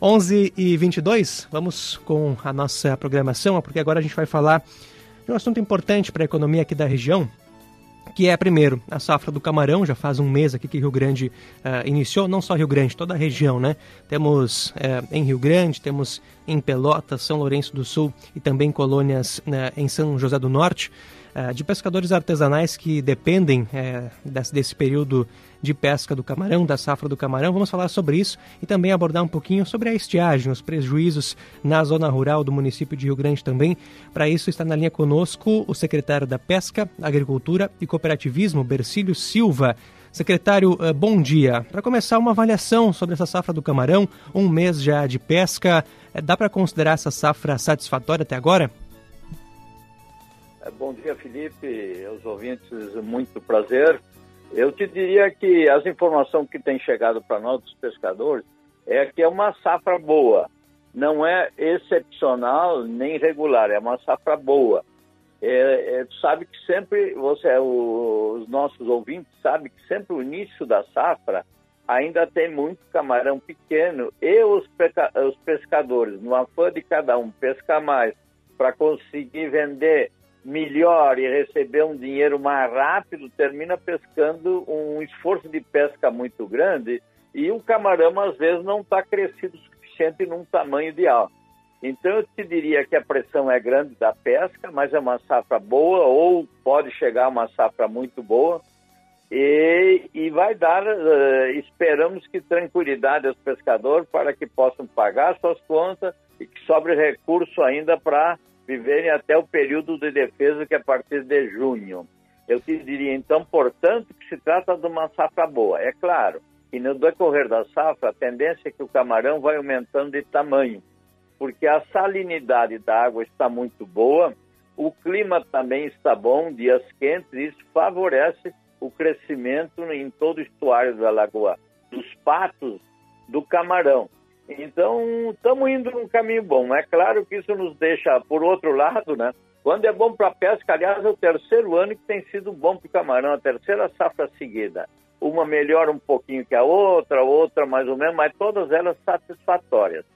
11 e 22, vamos com a nossa programação, porque agora a gente vai falar de um assunto importante para a economia aqui da região, que é, primeiro, a safra do camarão. Já faz um mês aqui que Rio Grande uh, iniciou, não só Rio Grande, toda a região, né? Temos uh, em Rio Grande, temos em Pelotas, São Lourenço do Sul e também colônias uh, em São José do Norte, de pescadores artesanais que dependem desse, desse período de pesca do camarão, da safra do camarão. Vamos falar sobre isso e também abordar um pouquinho sobre a estiagem, os prejuízos na zona rural do município de Rio Grande também. Para isso está na linha conosco o secretário da Pesca, Agricultura e Cooperativismo, Bercílio Silva. Secretário, eh, bom dia. Para começar, uma avaliação sobre essa safra do camarão, um mês já de pesca. Eh, dá para considerar essa safra satisfatória até agora? É, bom dia, Felipe, aos ouvintes, muito prazer. Eu te diria que as informações que têm chegado para nós, dos pescadores, é que é uma safra boa. Não é excepcional nem regular, é uma safra boa. É, é, sabe que sempre, você, os nossos ouvintes sabem que sempre o início da safra ainda tem muito camarão pequeno e os, os pescadores, no afã de cada um pescar mais para conseguir vender melhor e receber um dinheiro mais rápido, termina pescando um esforço de pesca muito grande e o camarão às vezes não está crescido o suficiente num tamanho ideal. Então eu te diria que a pressão é grande da pesca, mas é uma safra boa ou pode chegar a uma safra muito boa e, e vai dar, uh, esperamos que tranquilidade aos pescadores para que possam pagar suas contas e que sobre recurso ainda para viverem até o período de defesa, que é a partir de junho. Eu te diria, então, portanto, que se trata de uma safra boa. É claro que no decorrer da safra, a tendência é que o camarão vai aumentando de tamanho, porque a salinidade da água está muito boa, o clima também está bom, dias quentes, e isso favorece o crescimento em todo o estuário da lagoa, dos patos do camarão. Então, estamos indo num caminho bom. É claro que isso nos deixa, por outro lado, né? Quando é bom para a pesca, aliás, é o terceiro ano que tem sido bom para o camarão, a terceira safra seguida. Uma melhora um pouquinho que a outra, outra mais ou menos, mas todas elas satisfatórias,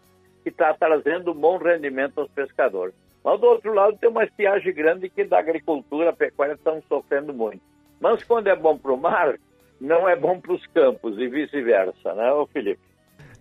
que está trazendo bom rendimento aos pescadores. Mas do outro lado tem uma estiagem grande que da agricultura, a pecuária estão sofrendo muito. Mas quando é bom para o mar, não é bom para os campos e vice-versa, né, Felipe?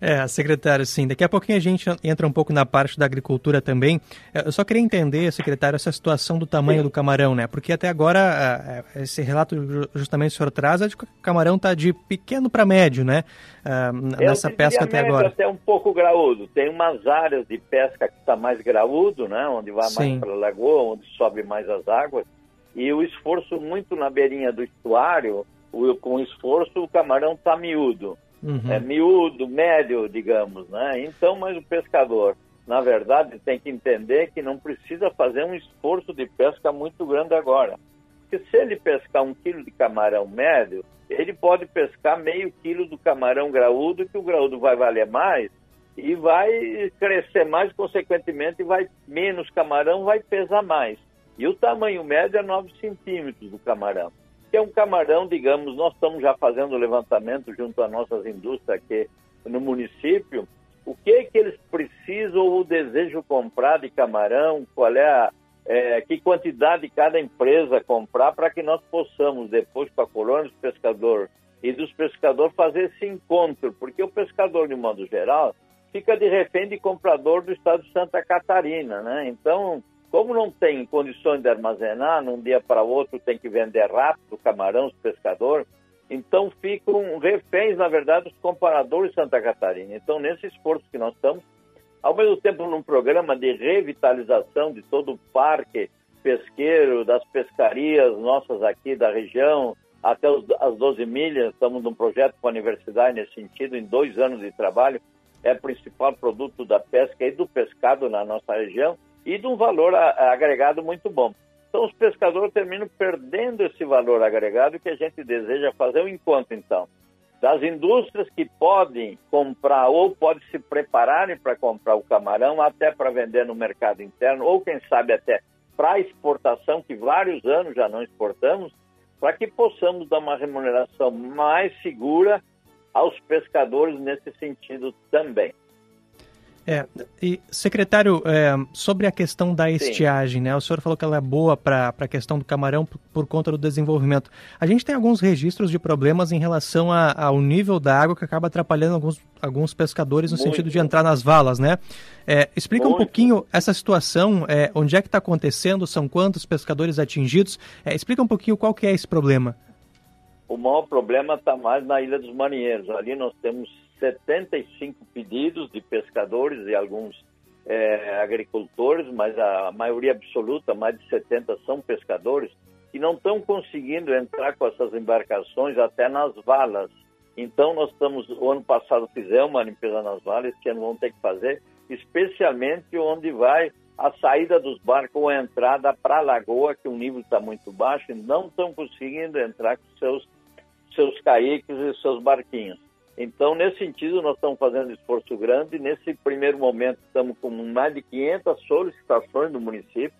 É, secretário, sim. Daqui a pouquinho a gente entra um pouco na parte da agricultura também. É, eu só queria entender, secretário, essa situação do tamanho sim. do camarão, né? Porque até agora, é, esse relato justamente o senhor traz é de que o camarão está de pequeno para médio, né? É, nessa pesca até agora. até um pouco graúdo. Tem umas áreas de pesca que está mais graúdo, né? Onde vai mais para a lagoa, onde sobe mais as águas. E o esforço muito na beirinha do estuário, com esforço, o camarão está miúdo uhum. é, miúdo, médio, digamos, né? Então, mas o pescador, na verdade, tem que entender que não precisa fazer um esforço de pesca muito grande agora. Porque se ele pescar um quilo de camarão médio, ele pode pescar meio quilo do camarão graúdo, que o graúdo vai valer mais e vai crescer mais, consequentemente, vai menos camarão, vai pesar mais. E o tamanho médio é 9 centímetros do camarão que é um camarão, digamos, nós estamos já fazendo levantamento junto às nossas indústrias aqui no município, o que é que eles precisam ou desejam comprar de camarão, qual é a, é, que quantidade cada empresa comprar para que nós possamos depois para a colônia dos pescadores e dos pescadores fazer esse encontro, porque o pescador, de modo geral, fica de refém de comprador do estado de Santa Catarina, né? Então, como não tem condições de armazenar, num dia para outro tem que vender rápido, camarão, os pescadores, então ficam reféns, na verdade, os comparadores de Santa Catarina. Então, nesse esforço que nós estamos, ao mesmo tempo num programa de revitalização de todo o parque pesqueiro, das pescarias nossas aqui da região, até os, as 12 milhas, estamos num projeto com a universidade nesse sentido, em dois anos de trabalho, é o principal produto da pesca e do pescado na nossa região, e de um valor agregado muito bom. Então, os pescadores terminam perdendo esse valor agregado que a gente deseja fazer encontro, então, das indústrias que podem comprar ou podem se prepararem para comprar o camarão, até para vender no mercado interno, ou quem sabe até para exportação, que vários anos já não exportamos, para que possamos dar uma remuneração mais segura aos pescadores nesse sentido também. É, e secretário, é, sobre a questão da estiagem, Sim. né? O senhor falou que ela é boa para a questão do camarão por, por, conta do desenvolvimento. A gente tem alguns registros de problemas em relação a, ao nível da água que acaba atrapalhando alguns, alguns pescadores no Muito. sentido de entrar nas valas, né? É, explica Muito. um pouquinho essa situação, é, onde é que está acontecendo, são quantos pescadores atingidos? É, explica um pouquinho qual que é esse problema. O maior problema está mais na Ilha dos Marinheiros. Ali nós temos 75 pedidos de pescadores e alguns é, agricultores, mas a maioria absoluta, mais de 70, são pescadores, que não estão conseguindo entrar com essas embarcações até nas valas. Então, nós estamos, o ano passado fizemos uma limpeza nas valas, que não vão ter que fazer, especialmente onde vai a saída dos barcos ou a entrada para a lagoa, que o nível está muito baixo, e não estão conseguindo entrar com seus, seus e seus barquinhos. Então, nesse sentido, nós estamos fazendo um esforço grande. Nesse primeiro momento, estamos com mais de 500 solicitações do município.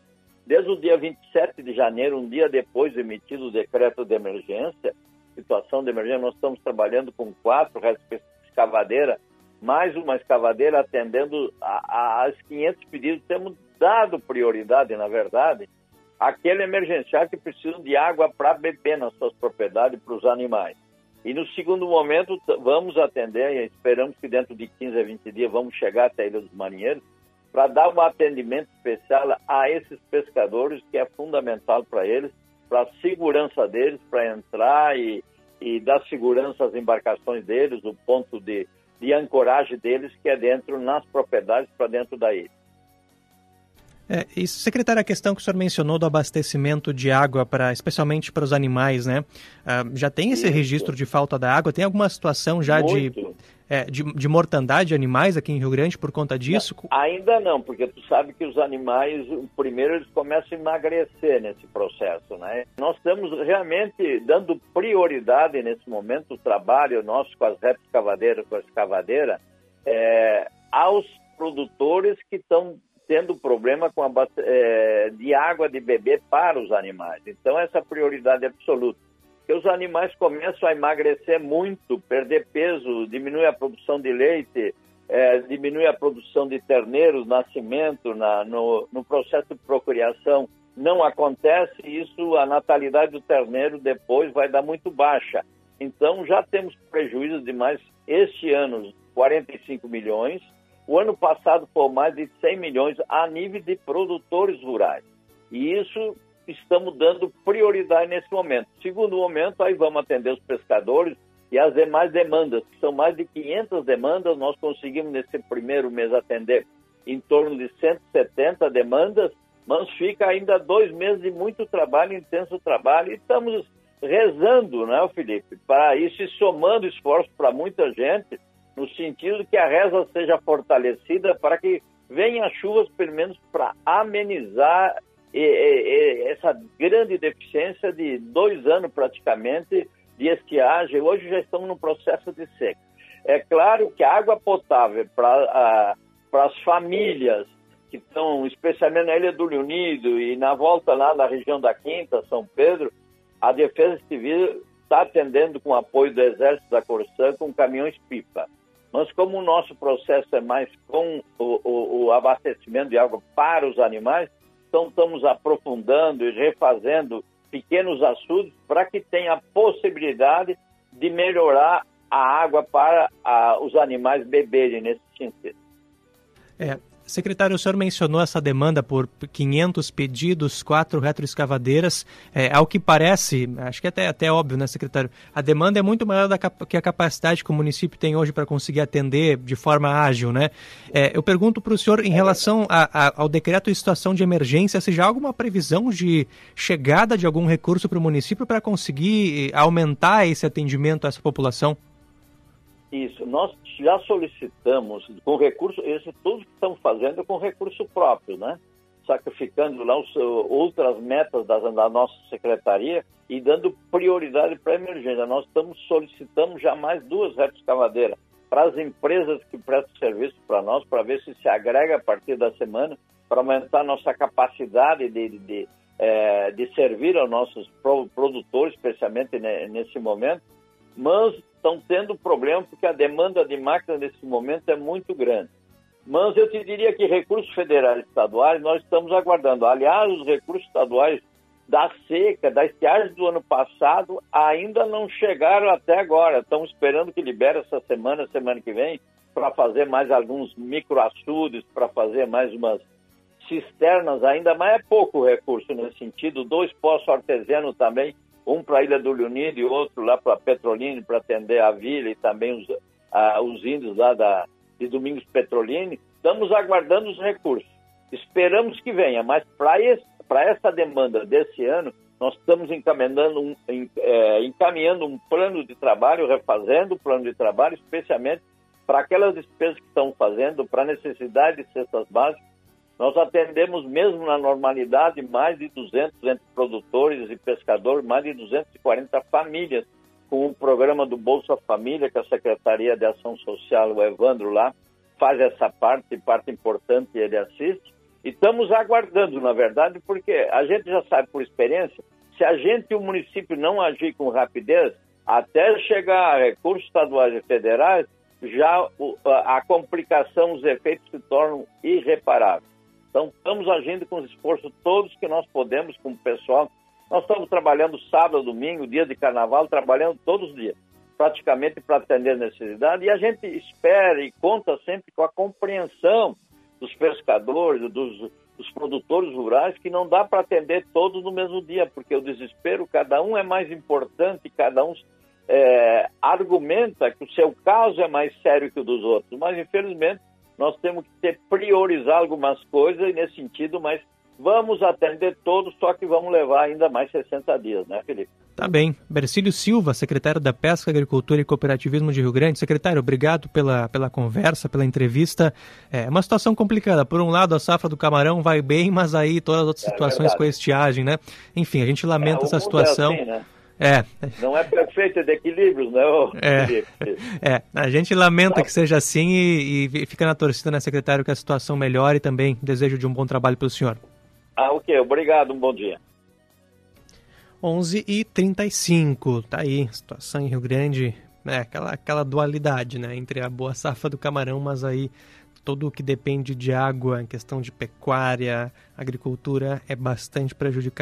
Desde o dia 27 de janeiro, um dia depois emitido o decreto de emergência, situação de emergência, nós estamos trabalhando com quatro escavadeiras, mais uma escavadeira atendendo aos 500 pedidos. Temos dado prioridade, na verdade, àquele emergencial que precisa de água para beber nas suas propriedades para os animais. E no segundo momento, vamos atender, e esperamos que dentro de 15 a 20 dias vamos chegar até a Ilha dos Marinheiros, para dar um atendimento especial a esses pescadores, que é fundamental para eles, para a segurança deles, para entrar e, e dar segurança às embarcações deles, o ponto de, de ancoragem deles, que é dentro, nas propriedades, para dentro da ilha. É, e, secretário, a questão que o senhor mencionou do abastecimento de água, para, especialmente para os animais, né? Ah, já tem esse Isso. registro de falta da água? Tem alguma situação já de, é, de, de, mortandade de animais aqui em Rio Grande por conta disso? Não, ainda não, porque tu sabe que os animais, primeiro eles começam a emagrecer nesse processo, né? Nós estamos realmente dando prioridade nesse momento, o trabalho nosso com as escavadeiras, com a escavadeira, é, aos produtores que estão tendo problema com a, é, de água de beber para os animais. Então, essa prioridade absoluta. Porque os animais começam a emagrecer muito, perder peso, diminui a produção de leite, é, diminui a produção de terneiros, nascimento, na, no, no processo de procriação não acontece, isso a natalidade do terneiro depois vai dar muito baixa. Então já temos prejuízos de mais este ano 45 milhões, o ano passado foi mais de 100 milhões a nível de produtores rurais. E isso estamos dando prioridade nesse momento. Segundo momento, aí vamos atender os pescadores e as demais demandas, que são mais de 500 demandas, nós conseguimos nesse primeiro mês atender em torno de 170 demandas, mas fica ainda dois meses de muito trabalho, intenso trabalho, e estamos rezando, né, Felipe, para isso e somando esforço para muita gente, no sentido que a reza seja fortalecida para que venham chuvas, pelo menos para amenizar essa grande deficiência de dois anos praticamente de estiagem. Hoje já estamos no processo de seca. É claro que a água potável para as famílias que estão, especialmente na Ilha do Unido e na volta lá na região da Quinta, São Pedro, a Defesa Civil está atendendo com apoio do Exército da Corsã com caminhões-pipa. Mas como o nosso processo é mais com o, o, o abastecimento de água para os animais, então estamos aprofundando e refazendo pequenos açudes para que tenha a possibilidade de melhorar a água para a, os animais beberem nesse sentido. É, Secretário, o senhor mencionou essa demanda por 500 pedidos, quatro retroescavadeiras. É, ao que parece, acho que até, até óbvio, né, secretário? A demanda é muito maior da, que a capacidade que o município tem hoje para conseguir atender de forma ágil, né? É, eu pergunto para o senhor, em relação a, a, ao decreto de situação de emergência, se já há alguma previsão de chegada de algum recurso para o município para conseguir eh, aumentar esse atendimento a essa população? Isso, nós já solicitamos com recurso, esse tudo que estamos fazendo é com recurso próprio, né? Sacrificando lá os, outras metas da, da nossa secretaria e dando prioridade para a emergência. Nós estamos solicitando já mais duas retroescavadeiras para as empresas que prestam serviço para nós, para ver se se agrega a partir da semana, para aumentar nossa capacidade de, de, de, é, de servir aos nossos produtores, especialmente nesse momento. Mas estão tendo problema porque a demanda de máquinas nesse momento é muito grande. Mas eu te diria que recursos federais e estaduais nós estamos aguardando. Aliás, os recursos estaduais da seca, da estiagem do ano passado, ainda não chegaram até agora. Estamos esperando que libere essa semana, semana que vem, para fazer mais alguns microaçudes, para fazer mais umas cisternas ainda, mas é pouco recurso nesse sentido. Dois poços artesianos também, um para a Ilha do Leonido e outro lá para Petrolina, para atender a vila e também os, os índios lá da, de Domingos Petrolini. Estamos aguardando os recursos. Esperamos que venha, mas para essa demanda desse ano, nós estamos encaminhando um, é, encaminhando um plano de trabalho, refazendo o plano de trabalho, especialmente para aquelas despesas que estão fazendo, para a necessidade de cestas básicas, nós atendemos mesmo na normalidade mais de 200 entre produtores e pescadores, mais de 240 famílias com o programa do Bolsa Família, que a Secretaria de Ação Social, o Evandro lá, faz essa parte, parte importante, ele assiste. E estamos aguardando, na verdade, porque a gente já sabe por experiência, se a gente e o município não agir com rapidez, até chegar a recursos estaduais e federais, já a complicação, os efeitos se tornam irreparáveis. Então, estamos agindo com os esforços todos que nós podemos, como pessoal. Nós estamos trabalhando sábado, domingo, dia de carnaval, trabalhando todos os dias, praticamente para atender a necessidade. E a gente espera e conta sempre com a compreensão dos pescadores, dos, dos produtores rurais, que não dá para atender todos no mesmo dia, porque o desespero, cada um é mais importante, cada um é, argumenta que o seu caso é mais sério que o dos outros. Mas, infelizmente, nós temos que ter, priorizar algumas coisas nesse sentido, mas vamos atender todos, só que vamos levar ainda mais 60 dias, né, Felipe? Tá bem. Bercílio Silva, secretário da Pesca, Agricultura e Cooperativismo de Rio Grande. Secretário, obrigado pela, pela conversa, pela entrevista. É uma situação complicada. Por um lado, a safra do camarão vai bem, mas aí todas as outras é situações com a estiagem, né? Enfim, a gente lamenta é, essa situação. É assim, né? É. Não é perfeito, é de equilíbrios, né? É. é, a gente lamenta que seja assim e, e, fica na torcida, né, secretário, que a situação melhore e também desejo de um bom trabalho para o senhor. Ah, ok. Obrigado, um bom dia. 11 e 35 tá aí, situação em Rio Grande, né, aquela, aquela dualidade, né, entre a boa safra do camarão, mas aí todo o que depende de água, em questão de pecuária, agricultura, é bastante prejudicado.